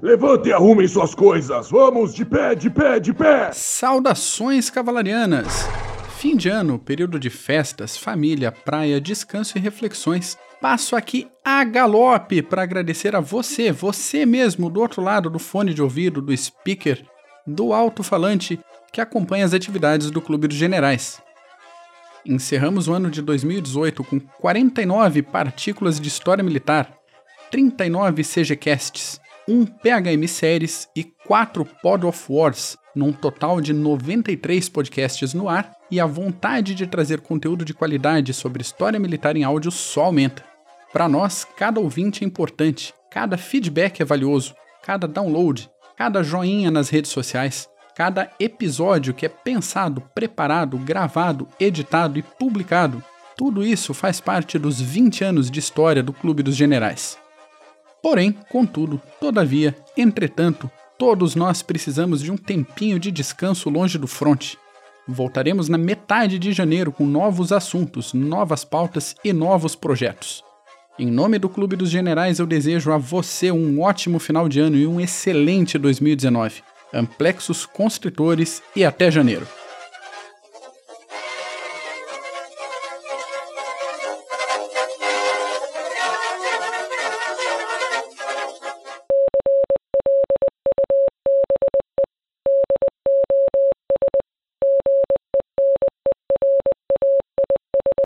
Levante e arrumem suas coisas. Vamos de pé, de pé, de pé. Saudações cavalarianas. Fim de ano, período de festas, família, praia, descanso e reflexões. Passo aqui a galope para agradecer a você, você mesmo do outro lado do fone de ouvido, do speaker, do alto-falante que acompanha as atividades do Clube dos Generais. Encerramos o ano de 2018 com 49 partículas de história militar, 39 CGCasts, um PHM Séries e 4 Pod of Wars, num total de 93 podcasts no ar, e a vontade de trazer conteúdo de qualidade sobre história militar em áudio só aumenta. Para nós, cada ouvinte é importante, cada feedback é valioso, cada download, cada joinha nas redes sociais, cada episódio que é pensado, preparado, gravado, editado e publicado. Tudo isso faz parte dos 20 anos de história do Clube dos Generais. Porém, contudo, todavia, entretanto, todos nós precisamos de um tempinho de descanso longe do fronte. Voltaremos na metade de janeiro com novos assuntos, novas pautas e novos projetos. Em nome do Clube dos Generais, eu desejo a você um ótimo final de ano e um excelente 2019. Amplexos constritores e até janeiro.